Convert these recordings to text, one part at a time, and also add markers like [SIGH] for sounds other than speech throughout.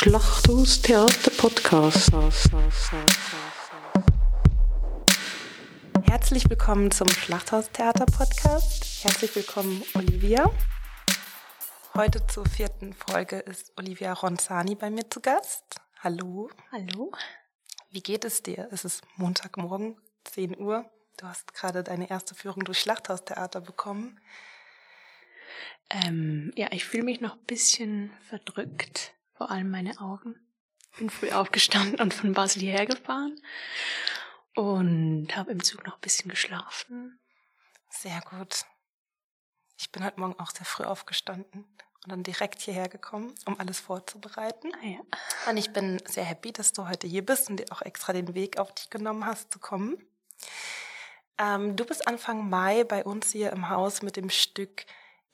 Schlachthaus Theater Podcast. Herzlich willkommen zum Schlachthaus Theater Podcast. Herzlich willkommen, Olivia. Heute zur vierten Folge ist Olivia Ronzani bei mir zu Gast. Hallo. Hallo. Wie geht es dir? Es ist Montagmorgen, 10 Uhr. Du hast gerade deine erste Führung durch Schlachthaustheater bekommen. Ähm, ja, ich fühle mich noch ein bisschen verdrückt, vor allem meine Augen. Bin früh aufgestanden und von Basel hierher gefahren und habe im Zug noch ein bisschen geschlafen. Sehr gut. Ich bin heute Morgen auch sehr früh aufgestanden und dann direkt hierher gekommen, um alles vorzubereiten. Ah, ja. Und ich bin sehr happy, dass du heute hier bist und dir auch extra den Weg auf dich genommen hast zu kommen. Ähm, du bist Anfang Mai bei uns hier im Haus mit dem Stück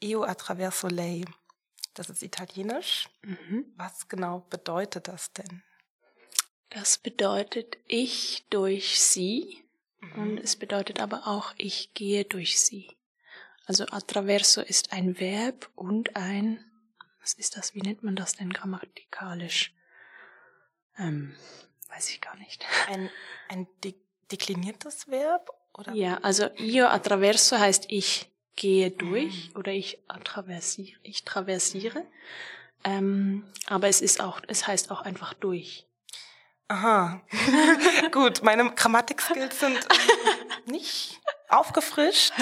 Io attraverso lei. Das ist italienisch. Mhm. Was genau bedeutet das denn? Das bedeutet ich durch sie und es bedeutet aber auch ich gehe durch sie. Also attraverso ist ein Verb und ein, was ist das, wie nennt man das denn grammatikalisch? Ähm, weiß ich gar nicht. [LAUGHS] Ein, ein de dekliniertes Verb? Oder? Ja, also io attraverso heißt ich gehe durch oder ich traversiere, ich traversiere. Ähm, aber es ist auch, es heißt auch einfach durch. Aha. [LAUGHS] Gut, meine Grammatik-Skills sind ähm, nicht aufgefrischt,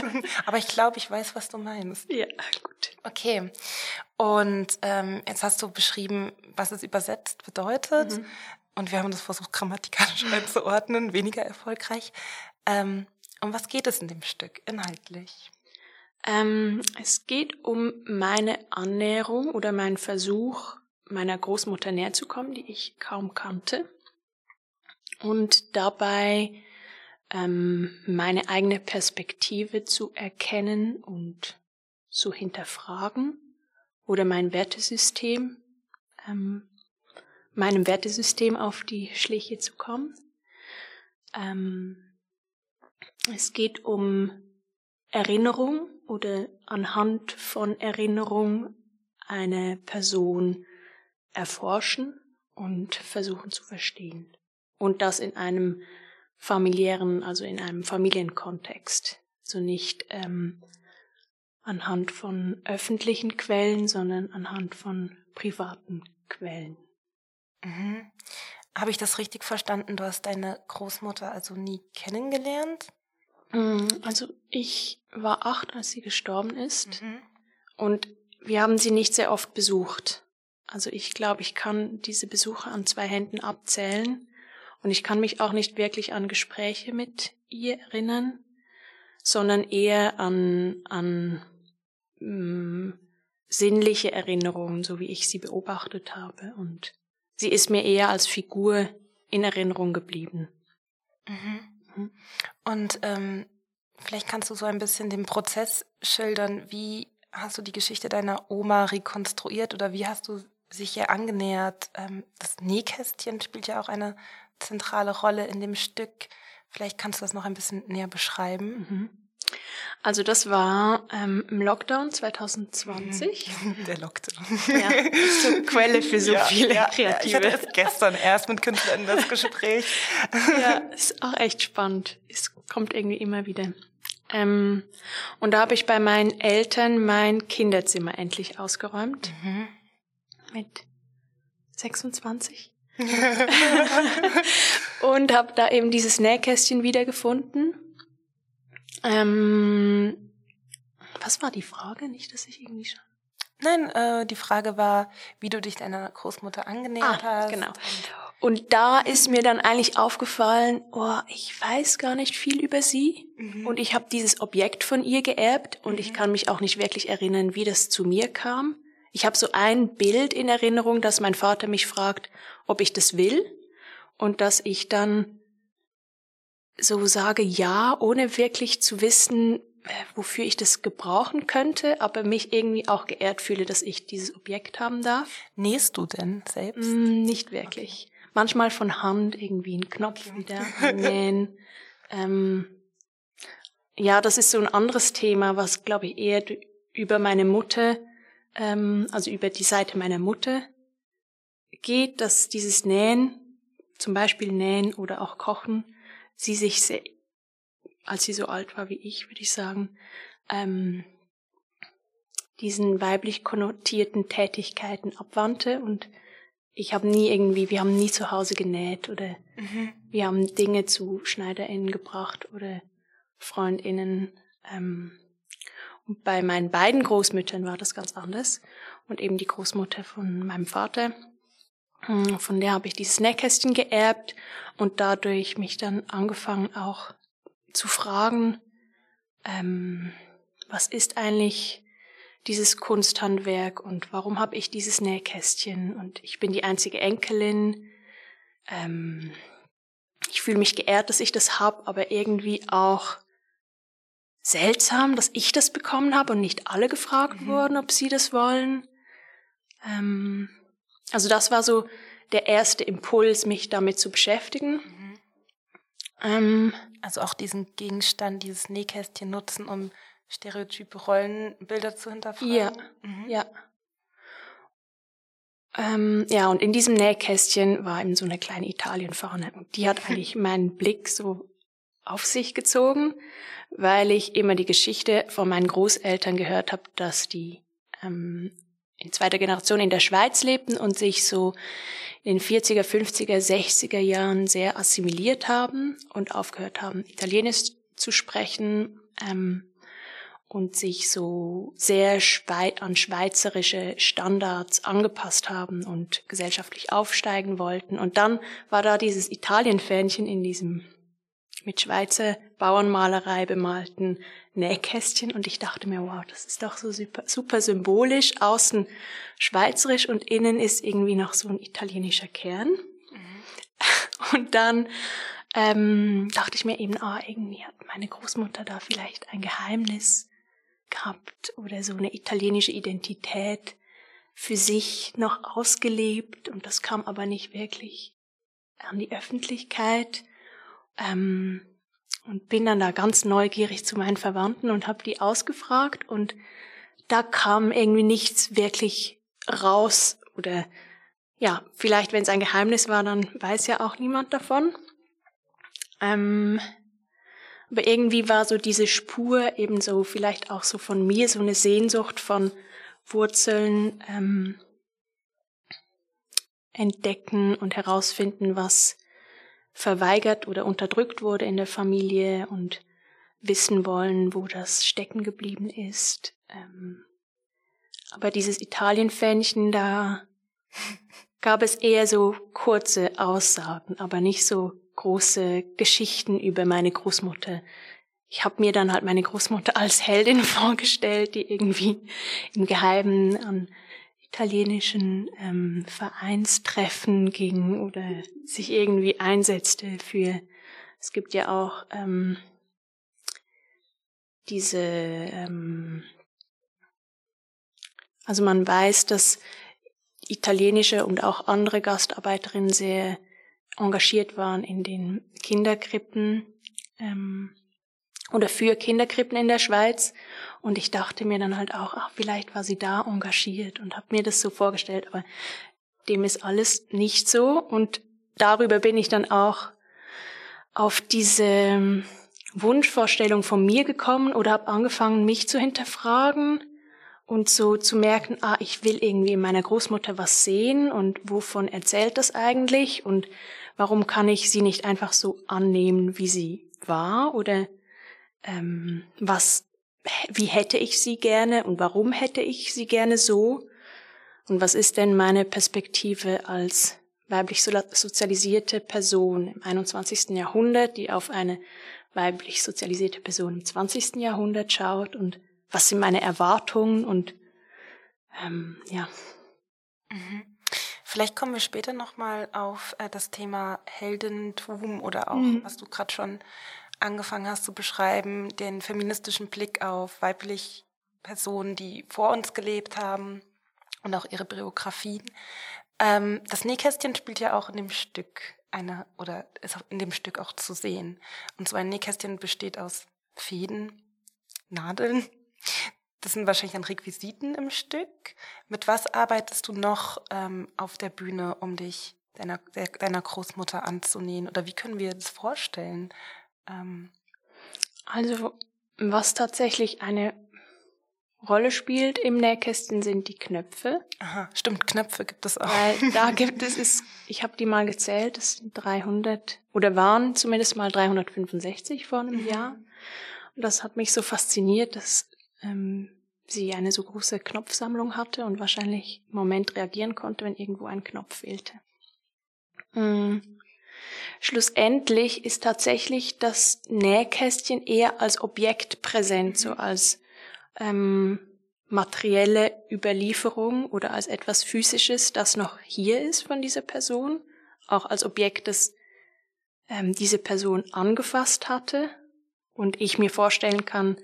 aber ich glaube, ich weiß, was du meinst. Ja, gut. Okay. Und ähm, jetzt hast du beschrieben, was es übersetzt bedeutet. Mhm. Und wir haben das versucht, grammatikalisch einzuordnen, weniger erfolgreich. Ähm, um was geht es in dem Stück inhaltlich? Ähm, es geht um meine Annäherung oder meinen Versuch, meiner Großmutter näher zu kommen, die ich kaum kannte. Und dabei ähm, meine eigene Perspektive zu erkennen und zu hinterfragen oder mein Wertesystem, ähm, meinem Wertesystem auf die Schliche zu kommen. Ähm, es geht um Erinnerung oder anhand von Erinnerung eine Person erforschen und versuchen zu verstehen. Und das in einem familiären, also in einem Familienkontext. Also nicht ähm, anhand von öffentlichen Quellen, sondern anhand von privaten Quellen. Mhm. Habe ich das richtig verstanden? Du hast deine Großmutter also nie kennengelernt? Also ich war acht, als sie gestorben ist. Mhm. Und wir haben sie nicht sehr oft besucht. Also ich glaube, ich kann diese Besuche an zwei Händen abzählen. Und ich kann mich auch nicht wirklich an Gespräche mit ihr erinnern, sondern eher an, an mh, sinnliche Erinnerungen, so wie ich sie beobachtet habe. Und sie ist mir eher als Figur in Erinnerung geblieben. Mhm. Und ähm, vielleicht kannst du so ein bisschen den Prozess schildern. Wie hast du die Geschichte deiner Oma rekonstruiert oder wie hast du sich ihr angenähert? Ähm, das Nähkästchen spielt ja auch eine zentrale Rolle in dem Stück. Vielleicht kannst du das noch ein bisschen näher beschreiben. Mhm. Also das war ähm, im Lockdown 2020. [LAUGHS] Der Lockdown. Ja, so Quelle für so [LAUGHS] Ja, viele ja, Kreative. Ich hatte es gestern erst mit Künstlern das Gespräch. [LAUGHS] ja, ist auch echt spannend. Es kommt irgendwie immer wieder. Ähm, und da habe ich bei meinen Eltern mein Kinderzimmer endlich ausgeräumt. Mhm. Mit 26. und habe da eben dieses Nähkästchen wiedergefunden. Ähm, was war die Frage? Nicht, dass ich irgendwie schon. Nein, äh, die Frage war, wie du dich deiner Großmutter angenähert Ah, hast. genau. Und da ist mir dann eigentlich aufgefallen, oh, ich weiß gar nicht viel über sie Mhm. und ich habe dieses Objekt von ihr geerbt und ich kann mich auch nicht wirklich erinnern, wie das zu mir kam. Ich habe so ein Bild in Erinnerung, dass mein Vater mich fragt, ob ich das will und dass ich dann so sage ja, ohne wirklich zu wissen, äh, wofür ich das gebrauchen könnte, aber mich irgendwie auch geehrt fühle, dass ich dieses Objekt haben darf. Nähst du denn selbst? Mm, nicht wirklich. Manchmal von Hand irgendwie einen Knopf wieder [LAUGHS] annähen. ähm, ja, das ist so ein anderes Thema, was glaube ich eher über meine Mutter, ähm, also über die Seite meiner Mutter geht, dass dieses Nähen, zum Beispiel Nähen oder auch Kochen, sie sich sehr, als sie so alt war wie ich, würde ich sagen, ähm, diesen weiblich konnotierten Tätigkeiten abwandte und ich habe nie irgendwie, wir haben nie zu Hause genäht oder mhm. wir haben Dinge zu SchneiderInnen gebracht oder FreundInnen. Ähm, und bei meinen beiden Großmüttern war das ganz anders. Und eben die Großmutter von meinem Vater, von der habe ich dieses Nähkästchen geerbt und dadurch mich dann angefangen auch zu fragen, ähm, was ist eigentlich dieses Kunsthandwerk und warum habe ich dieses Nähkästchen und ich bin die einzige Enkelin. Ähm, ich fühle mich geehrt, dass ich das hab, aber irgendwie auch seltsam, dass ich das bekommen habe und nicht alle gefragt mhm. wurden, ob sie das wollen. Ähm, also das war so der erste Impuls, mich damit zu beschäftigen. Mhm. Ähm, also auch diesen Gegenstand, dieses Nähkästchen nutzen, um stereotype Rollenbilder zu hinterfragen. Ja, mhm. ja. Ähm, ja, und in diesem Nähkästchen war eben so eine kleine Italienfahne. Und die hat [LAUGHS] eigentlich meinen Blick so auf sich gezogen, weil ich immer die Geschichte von meinen Großeltern gehört habe, dass die ähm, in zweiter Generation in der Schweiz lebten und sich so in den 40er, 50er, 60er Jahren sehr assimiliert haben und aufgehört haben, Italienisch zu sprechen. Ähm, und sich so sehr an schweizerische Standards angepasst haben und gesellschaftlich aufsteigen wollten. Und dann war da dieses Italienfähnchen in diesem mit Schweizer Bauernmalerei bemalten Nähkästchen und ich dachte mir, wow, das ist doch so super, super symbolisch. Außen schweizerisch und innen ist irgendwie noch so ein italienischer Kern. Mhm. Und dann ähm, dachte ich mir eben, ah, irgendwie hat meine Großmutter da vielleicht ein Geheimnis gehabt oder so eine italienische Identität für sich noch ausgelebt und das kam aber nicht wirklich an die Öffentlichkeit. Ähm, und bin dann da ganz neugierig zu meinen Verwandten und habe die ausgefragt und da kam irgendwie nichts wirklich raus oder ja, vielleicht wenn es ein Geheimnis war, dann weiß ja auch niemand davon. Ähm, aber irgendwie war so diese Spur eben so vielleicht auch so von mir so eine Sehnsucht von Wurzeln ähm, entdecken und herausfinden, was verweigert oder unterdrückt wurde in der Familie und wissen wollen, wo das stecken geblieben ist. Ähm, aber dieses Italienfähnchen, da gab es eher so kurze Aussagen, aber nicht so große Geschichten über meine Großmutter. Ich habe mir dann halt meine Großmutter als Heldin [LAUGHS] vorgestellt, die irgendwie im Geheimen an italienischen ähm, Vereinstreffen ging oder sich irgendwie einsetzte für. Es gibt ja auch ähm, diese, ähm, also man weiß, dass italienische und auch andere Gastarbeiterinnen sehr engagiert waren in den Kinderkrippen ähm, oder für Kinderkrippen in der Schweiz. Und ich dachte mir dann halt auch, ach, vielleicht war sie da engagiert und habe mir das so vorgestellt, aber dem ist alles nicht so. Und darüber bin ich dann auch auf diese ähm, Wunschvorstellung von mir gekommen oder habe angefangen, mich zu hinterfragen und so zu merken, ah, ich will irgendwie in meiner Großmutter was sehen und wovon erzählt das eigentlich und warum kann ich sie nicht einfach so annehmen, wie sie war oder ähm, was, wie hätte ich sie gerne und warum hätte ich sie gerne so und was ist denn meine Perspektive als weiblich sozialisierte Person im 21. Jahrhundert, die auf eine weiblich sozialisierte Person im 20. Jahrhundert schaut und was sind meine Erwartungen und ähm, ja. Mhm. Vielleicht kommen wir später nochmal auf äh, das Thema Heldentum oder auch, mhm. was du gerade schon angefangen hast zu beschreiben, den feministischen Blick auf weiblich Personen, die vor uns gelebt haben und auch ihre Biografien. Ähm, das Nähkästchen spielt ja auch in dem Stück eine oder ist in dem Stück auch zu sehen. Und so ein Nähkästchen besteht aus Fäden, Nadeln, das sind wahrscheinlich dann Requisiten im Stück. Mit was arbeitest du noch ähm, auf der Bühne, um dich deiner, deiner Großmutter anzunähen? Oder wie können wir das vorstellen? Ähm also, was tatsächlich eine Rolle spielt im Nähkästchen sind die Knöpfe. Aha, stimmt, Knöpfe gibt es auch. Weil da [LAUGHS] gibt es, ist, ich habe die mal gezählt, das sind 300 oder waren zumindest mal 365 vor einem mhm. Jahr. Und das hat mich so fasziniert, dass ähm, sie eine so große Knopfsammlung hatte und wahrscheinlich im Moment reagieren konnte, wenn irgendwo ein Knopf fehlte. Mhm. Schlussendlich ist tatsächlich das Nähkästchen eher als Objekt präsent, so als ähm, materielle Überlieferung oder als etwas Physisches, das noch hier ist von dieser Person, auch als Objekt, das ähm, diese Person angefasst hatte und ich mir vorstellen kann,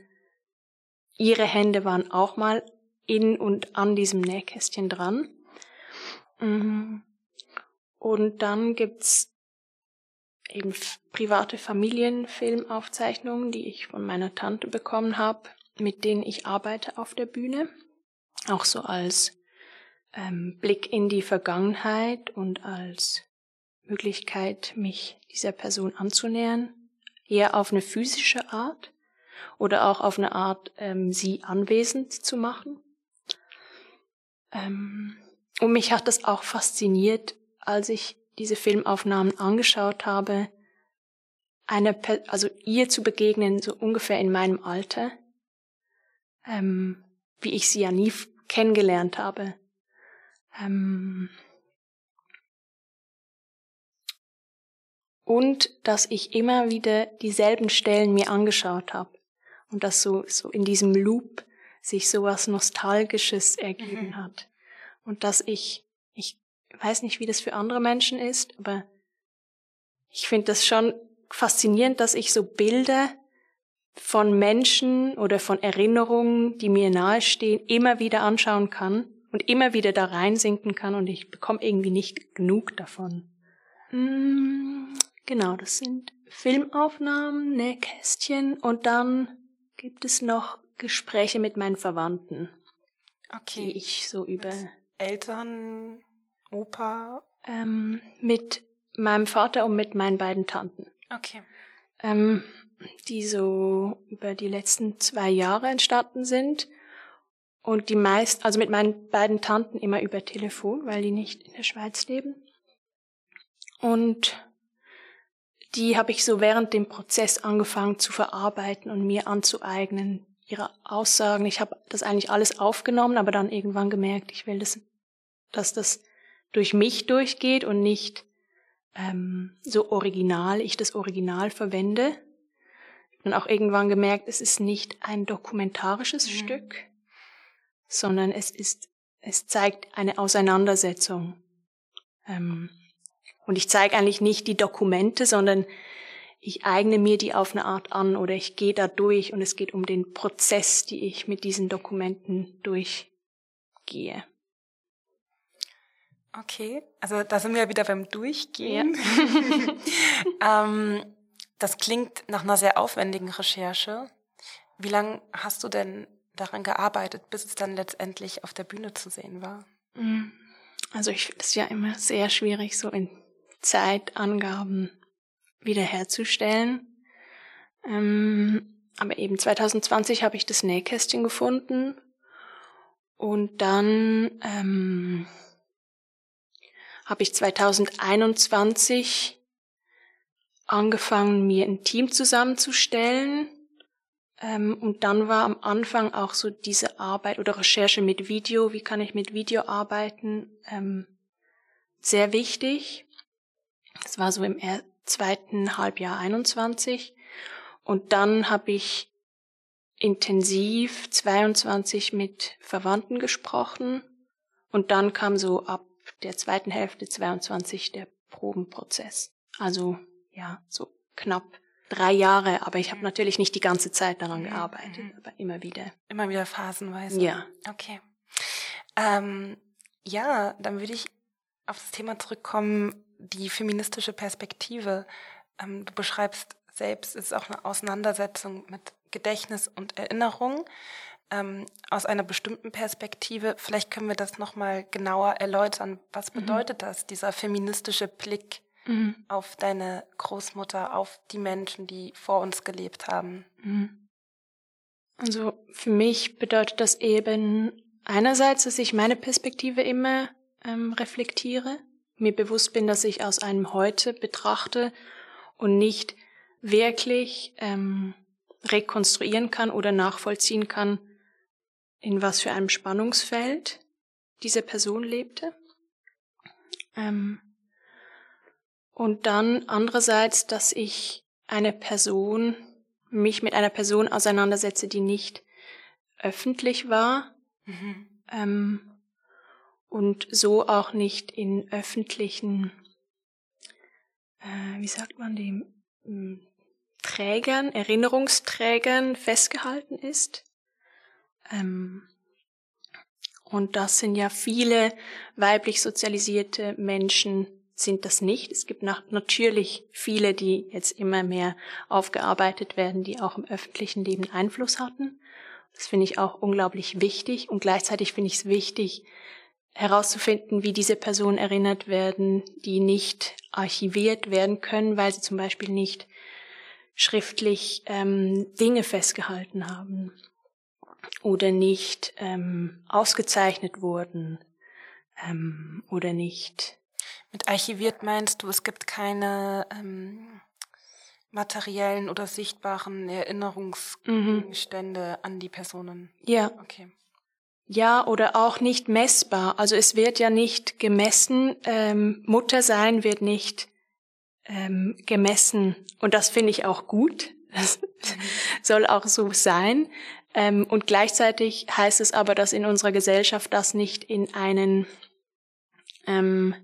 ihre Hände waren auch mal in und an diesem Nähkästchen dran. Mhm. Und dann gibt's eben private Familienfilmaufzeichnungen, die ich von meiner Tante bekommen habe, mit denen ich arbeite auf der Bühne. Auch so als ähm, Blick in die Vergangenheit und als Möglichkeit, mich dieser Person anzunähern. Eher auf eine physische Art oder auch auf eine Art, ähm, sie anwesend zu machen. Ähm, und mich hat das auch fasziniert, als ich diese Filmaufnahmen angeschaut habe, eine, also ihr zu begegnen, so ungefähr in meinem Alter, ähm, wie ich sie ja nie kennengelernt habe. Ähm, und dass ich immer wieder dieselben Stellen mir angeschaut habe und dass so, so in diesem Loop sich sowas Nostalgisches ergeben mhm. hat. Und dass ich weiß nicht, wie das für andere Menschen ist, aber ich finde das schon faszinierend, dass ich so Bilder von Menschen oder von Erinnerungen, die mir nahestehen, immer wieder anschauen kann und immer wieder da reinsinken kann und ich bekomme irgendwie nicht genug davon. Mm, genau, das sind Filmaufnahmen, Nähkästchen und dann gibt es noch Gespräche mit meinen Verwandten. Okay. Die ich so über Eltern, Opa? Ähm, mit meinem Vater und mit meinen beiden Tanten. Okay. Ähm, die so über die letzten zwei Jahre entstanden sind. Und die meist, also mit meinen beiden Tanten immer über Telefon, weil die nicht in der Schweiz leben. Und die habe ich so während dem Prozess angefangen zu verarbeiten und mir anzueignen. Ihre Aussagen, ich habe das eigentlich alles aufgenommen, aber dann irgendwann gemerkt, ich will das, dass das durch mich durchgeht und nicht ähm, so original, ich das Original verwende, und auch irgendwann gemerkt, es ist nicht ein dokumentarisches mhm. Stück, sondern es ist, es zeigt eine Auseinandersetzung. Ähm, und ich zeige eigentlich nicht die Dokumente, sondern ich eigne mir die auf eine Art an oder ich gehe da durch und es geht um den Prozess, die ich mit diesen Dokumenten durchgehe. Okay, also da sind wir wieder beim Durchgehen. Ja. [LAUGHS] ähm, das klingt nach einer sehr aufwendigen Recherche. Wie lange hast du denn daran gearbeitet, bis es dann letztendlich auf der Bühne zu sehen war? Mm. Also ich finde es ja immer sehr schwierig, so in Zeitangaben wiederherzustellen. Ähm, aber eben 2020 habe ich das Nähkästchen gefunden und dann ähm, habe ich 2021 angefangen, mir ein Team zusammenzustellen. Ähm, und dann war am Anfang auch so diese Arbeit oder Recherche mit Video, wie kann ich mit Video arbeiten, ähm, sehr wichtig. Das war so im zweiten Halbjahr 21. Und dann habe ich intensiv 22 mit Verwandten gesprochen. Und dann kam so ab der zweiten Hälfte 22 der Probenprozess. Also ja, so knapp drei Jahre, aber ich habe natürlich nicht die ganze Zeit daran mhm. gearbeitet, mhm. aber immer wieder. Immer wieder phasenweise. Ja. Okay. Ähm, ja, dann würde ich auf das Thema zurückkommen, die feministische Perspektive. Ähm, du beschreibst selbst, es ist auch eine Auseinandersetzung mit Gedächtnis und Erinnerung. Ähm, aus einer bestimmten Perspektive. Vielleicht können wir das nochmal genauer erläutern. Was mhm. bedeutet mhm. das, dieser feministische Blick mhm. auf deine Großmutter, auf die Menschen, die vor uns gelebt haben? Mhm. Also für mich bedeutet das eben einerseits, dass ich meine Perspektive immer ähm, reflektiere, mir bewusst bin, dass ich aus einem Heute betrachte und nicht wirklich ähm, rekonstruieren kann oder nachvollziehen kann, in was für einem Spannungsfeld diese Person lebte. Ähm, und dann andererseits, dass ich eine Person, mich mit einer Person auseinandersetze, die nicht öffentlich war mhm. ähm, und so auch nicht in öffentlichen, äh, wie sagt man dem, hm, Trägern, Erinnerungsträgern festgehalten ist. Ähm, und das sind ja viele weiblich sozialisierte Menschen sind das nicht. Es gibt natürlich viele, die jetzt immer mehr aufgearbeitet werden, die auch im öffentlichen Leben Einfluss hatten. Das finde ich auch unglaublich wichtig und gleichzeitig finde ich es wichtig, herauszufinden, wie diese Personen erinnert werden, die nicht archiviert werden können, weil sie zum Beispiel nicht schriftlich ähm, Dinge festgehalten haben oder nicht ähm, ausgezeichnet wurden ähm, oder nicht. Mit archiviert meinst du, es gibt keine ähm, materiellen oder sichtbaren Erinnerungsstände mhm. an die Personen? Ja. Okay. Ja, oder auch nicht messbar. Also es wird ja nicht gemessen, ähm, Muttersein wird nicht ähm, gemessen. Und das finde ich auch gut. Das [LAUGHS] soll auch so sein. Ähm, und gleichzeitig heißt es aber, dass in unserer Gesellschaft das nicht in einen ähm,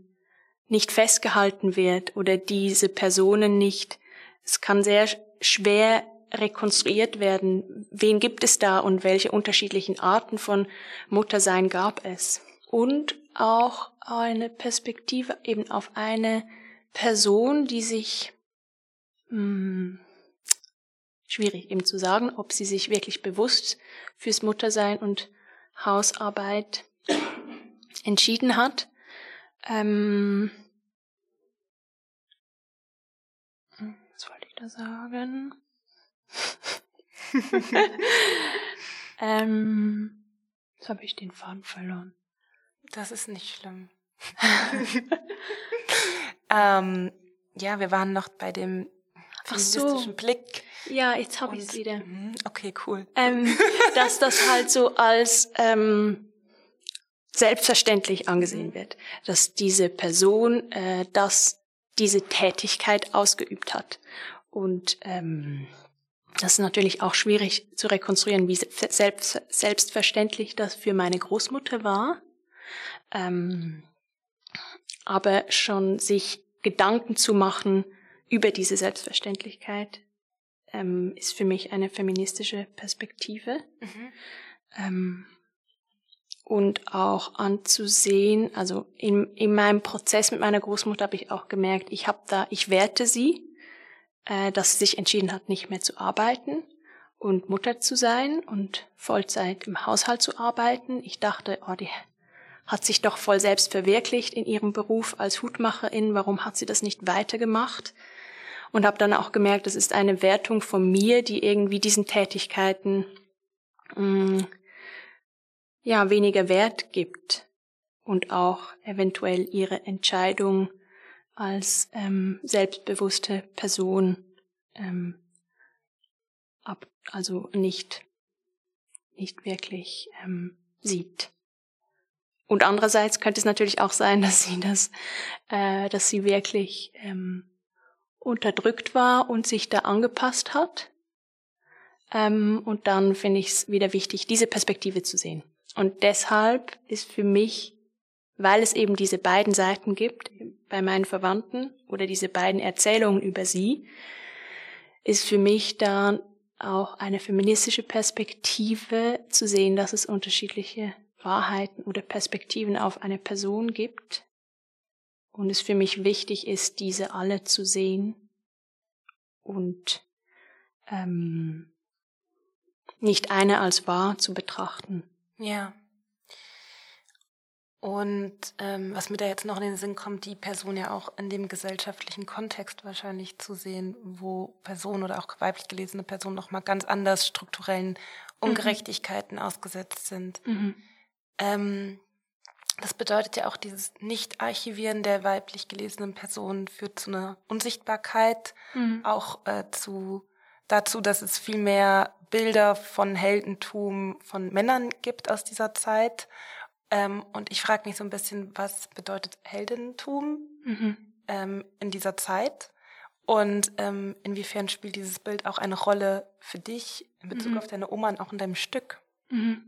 nicht festgehalten wird oder diese Personen nicht. Es kann sehr schwer rekonstruiert werden. Wen gibt es da und welche unterschiedlichen Arten von Muttersein gab es? Und auch eine Perspektive eben auf eine Person, die sich mh, hm, schwierig eben zu sagen, ob sie sich wirklich bewusst fürs Muttersein und Hausarbeit entschieden hat. Ähm, was wollte ich da sagen? [LAUGHS] ähm, jetzt habe ich den Faden verloren. Das ist nicht schlimm. [LAUGHS] ähm, ja, wir waren noch bei dem feministischen so. Blick. Ja, jetzt habe ich es wieder. Mhm, okay, cool. Ähm, [LAUGHS] dass das halt so als ähm, selbstverständlich angesehen wird, dass diese Person äh, das diese Tätigkeit ausgeübt hat. Und ähm, das ist natürlich auch schwierig zu rekonstruieren, wie selbst, selbstverständlich das für meine Großmutter war. Ähm, aber schon sich Gedanken zu machen über diese Selbstverständlichkeit ähm, ist für mich eine feministische Perspektive. Mhm. Ähm, und auch anzusehen, also in, in meinem Prozess mit meiner Großmutter habe ich auch gemerkt, ich habe da, ich werte sie, äh, dass sie sich entschieden hat, nicht mehr zu arbeiten und Mutter zu sein und Vollzeit im Haushalt zu arbeiten. Ich dachte, oh, die hat sich doch voll selbst verwirklicht in ihrem Beruf als Hutmacherin. Warum hat sie das nicht weitergemacht? Und habe dann auch gemerkt, das ist eine Wertung von mir, die irgendwie diesen Tätigkeiten mh, mm, ja weniger Wert gibt und auch eventuell ihre Entscheidung als ähm, selbstbewusste Person ähm, ab, also nicht nicht wirklich ähm, sieht. Und andererseits könnte es natürlich auch sein, [LAUGHS] dass sie das, äh, dass sie wirklich ähm, unterdrückt war und sich da angepasst hat. Ähm, und dann finde ich es wieder wichtig, diese Perspektive zu sehen. Und deshalb ist für mich, weil es eben diese beiden Seiten gibt bei meinen Verwandten oder diese beiden Erzählungen über sie, ist für mich dann auch eine feministische Perspektive zu sehen, dass es unterschiedliche Wahrheiten oder Perspektiven auf eine Person gibt und es für mich wichtig ist, diese alle zu sehen und ähm, nicht eine als wahr zu betrachten. Ja. Und ähm, was mir da jetzt noch in den Sinn kommt, die Person ja auch in dem gesellschaftlichen Kontext wahrscheinlich zu sehen, wo Personen oder auch weiblich gelesene Personen nochmal ganz anders strukturellen mhm. Ungerechtigkeiten mhm. ausgesetzt sind. Mhm. Ähm, das bedeutet ja auch dieses Nicht-Archivieren der weiblich gelesenen Personen führt zu einer Unsichtbarkeit, mhm. auch äh, zu dazu, dass es viel mehr Bilder von Heldentum von Männern gibt aus dieser Zeit ähm, und ich frage mich so ein bisschen, was bedeutet Heldentum mhm. ähm, in dieser Zeit? Und ähm, inwiefern spielt dieses Bild auch eine Rolle für dich in Bezug mhm. auf deine Oma und auch in deinem Stück? Mhm.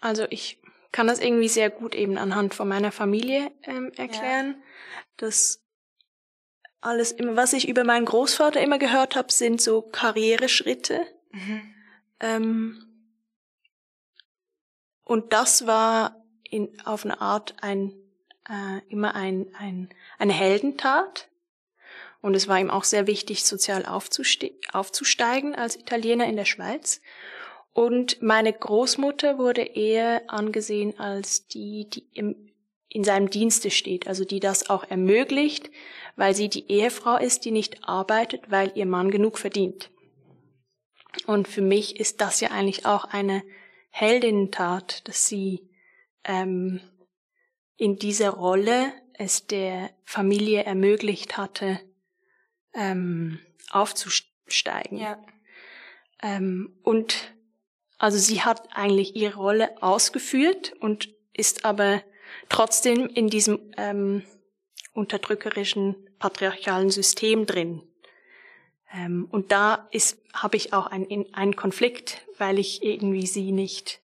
Also ich kann das irgendwie sehr gut eben anhand von meiner Familie ähm, erklären. Ja. Das alles immer, was ich über meinen Großvater immer gehört habe, sind so Karriereschritte. Mhm. Ähm, und das war in, auf eine Art ein, äh, immer ein, ein, eine Heldentat. Und es war ihm auch sehr wichtig, sozial aufzuste aufzusteigen als Italiener in der Schweiz. Und meine Großmutter wurde eher angesehen als die, die im, in seinem Dienste steht, also die das auch ermöglicht, weil sie die Ehefrau ist, die nicht arbeitet, weil ihr Mann genug verdient. Und für mich ist das ja eigentlich auch eine Heldinnentat, dass sie ähm, in dieser Rolle es der Familie ermöglicht hatte, ähm, aufzusteigen. Ja. Ähm, und also sie hat eigentlich ihre Rolle ausgeführt und ist aber trotzdem in diesem ähm, unterdrückerischen patriarchalen System drin. Ähm, und da ist, habe ich auch einen, einen Konflikt, weil ich irgendwie sie nicht,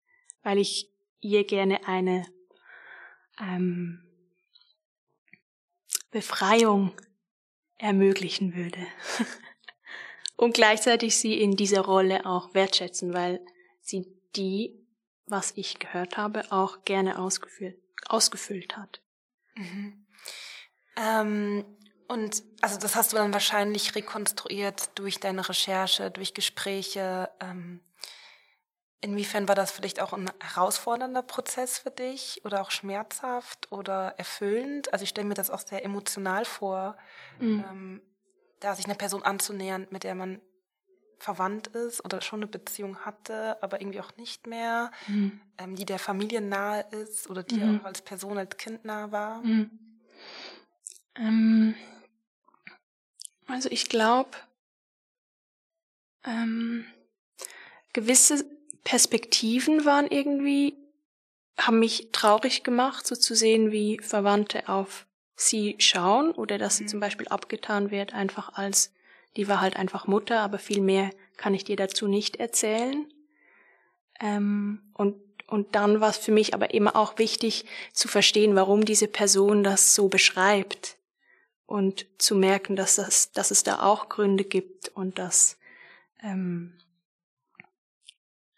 weil ich ihr gerne eine ähm, Befreiung ermöglichen würde. [LAUGHS] und gleichzeitig sie in dieser Rolle auch wertschätzen, weil sie die, was ich gehört habe, auch gerne ausgefüllt, ausgefüllt hat. Mhm. Ähm, und also das hast du dann wahrscheinlich rekonstruiert durch deine Recherche, durch Gespräche. Ähm, inwiefern war das vielleicht auch ein herausfordernder Prozess für dich oder auch schmerzhaft oder erfüllend? Also ich stelle mir das auch sehr emotional vor, mhm. ähm, da sich einer Person anzunähern, mit der man verwandt ist oder schon eine Beziehung hatte, aber irgendwie auch nicht mehr, mhm. ähm, die der Familie nahe ist oder die mhm. auch als Person, als Kind nah war. Mhm. Ähm, also ich glaube, ähm, gewisse Perspektiven waren irgendwie, haben mich traurig gemacht, so zu sehen, wie Verwandte auf sie schauen oder dass sie mhm. zum Beispiel abgetan wird, einfach als, die war halt einfach Mutter, aber viel mehr kann ich dir dazu nicht erzählen. Ähm, und, und dann war es für mich aber immer auch wichtig zu verstehen, warum diese Person das so beschreibt und zu merken, dass, das, dass es da auch Gründe gibt und dass ähm,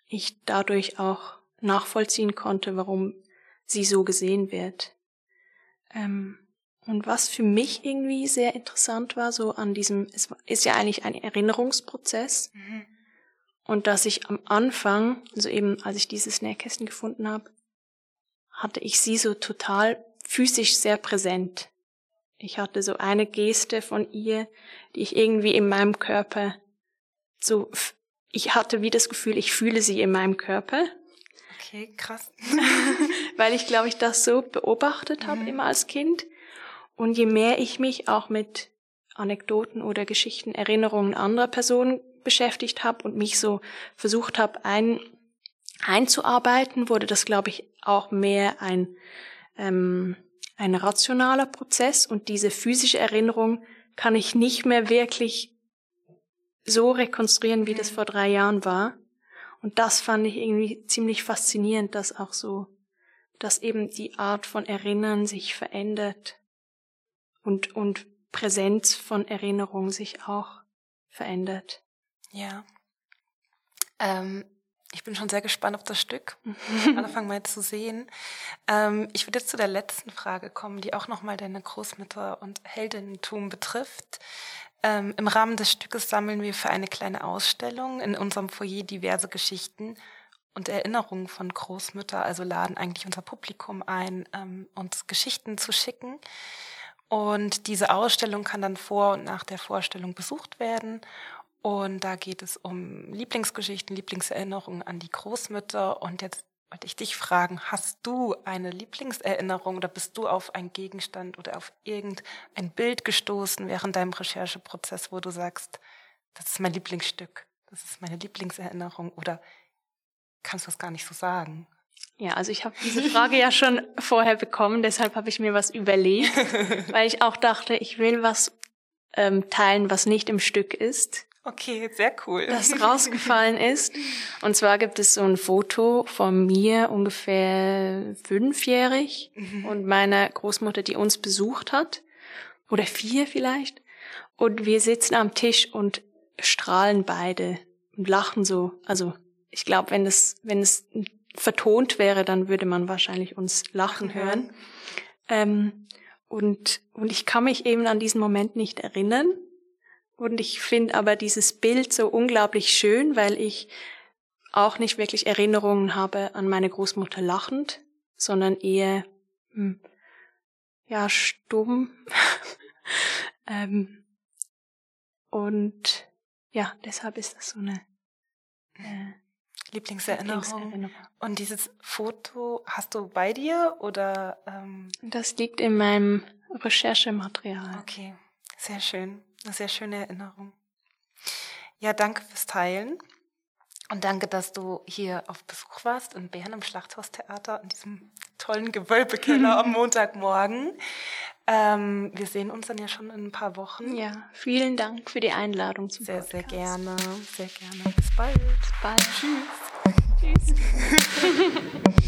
ich dadurch auch nachvollziehen konnte, warum sie so gesehen wird. Ähm, und was für mich irgendwie sehr interessant war, so an diesem, es ist ja eigentlich ein Erinnerungsprozess. Mhm. Und dass ich am Anfang, also eben als ich dieses Nähkästchen gefunden habe, hatte ich sie so total physisch sehr präsent. Ich hatte so eine Geste von ihr, die ich irgendwie in meinem Körper so, ich hatte wie das Gefühl, ich fühle sie in meinem Körper. Okay, krass. [LAUGHS] Weil ich, glaube ich, das so beobachtet habe mhm. immer als Kind. Und je mehr ich mich auch mit Anekdoten oder Geschichten, Erinnerungen anderer Personen beschäftigt habe und mich so versucht habe, ein, einzuarbeiten, wurde das, glaube ich, auch mehr ein ähm, ein rationaler Prozess. Und diese physische Erinnerung kann ich nicht mehr wirklich so rekonstruieren, wie das vor drei Jahren war. Und das fand ich irgendwie ziemlich faszinierend, dass auch so, dass eben die Art von Erinnern sich verändert und, und Präsenz von Erinnerung sich auch verändert. Ja. Ähm, ich bin schon sehr gespannt auf das Stück. [LAUGHS] Anfang mal zu sehen. Ähm, ich würde jetzt zu der letzten Frage kommen, die auch nochmal deine Großmutter und Heldinnentum betrifft. Ähm, Im Rahmen des Stückes sammeln wir für eine kleine Ausstellung in unserem Foyer diverse Geschichten und Erinnerungen von Großmütter, also laden eigentlich unser Publikum ein, ähm, uns Geschichten zu schicken. Und diese Ausstellung kann dann vor und nach der Vorstellung besucht werden. Und da geht es um Lieblingsgeschichten, Lieblingserinnerungen an die Großmütter. Und jetzt wollte ich dich fragen, hast du eine Lieblingserinnerung oder bist du auf einen Gegenstand oder auf irgendein Bild gestoßen während deinem Rechercheprozess, wo du sagst, das ist mein Lieblingsstück, das ist meine Lieblingserinnerung oder kannst du das gar nicht so sagen? Ja, also ich habe diese Frage ja schon vorher bekommen, deshalb habe ich mir was überlegt, [LAUGHS] weil ich auch dachte, ich will was ähm, teilen, was nicht im Stück ist. Okay, sehr cool. Das [LAUGHS] rausgefallen ist. Und zwar gibt es so ein Foto von mir ungefähr fünfjährig mhm. und meiner Großmutter, die uns besucht hat. Oder vier vielleicht. Und wir sitzen am Tisch und strahlen beide und lachen so. Also ich glaube, wenn es, wenn es vertont wäre, dann würde man wahrscheinlich uns lachen hören. Ähm, und, und ich kann mich eben an diesen Moment nicht erinnern. Und ich finde aber dieses Bild so unglaublich schön, weil ich auch nicht wirklich Erinnerungen habe an meine Großmutter lachend, sondern eher, hm, ja, stumm. [LAUGHS] ähm, und ja, deshalb ist das so eine äh, Lieblingserinnerung. Lieblingserinnerung. Und dieses Foto hast du bei dir oder? Ähm das liegt in meinem Recherchematerial. Okay, sehr schön. Eine sehr schöne Erinnerung. Ja, danke fürs Teilen. Und danke, dass du hier auf Besuch warst in Bern im Schlachthaustheater in diesem tollen Gewölbekeller [LAUGHS] am Montagmorgen. Ähm, wir sehen uns dann ja schon in ein paar Wochen. Ja, vielen Dank für die Einladung zum Sehr, Podcast. sehr gerne, sehr gerne. Bis bald. Bis bald. Tschüss. Tschüss. [LAUGHS]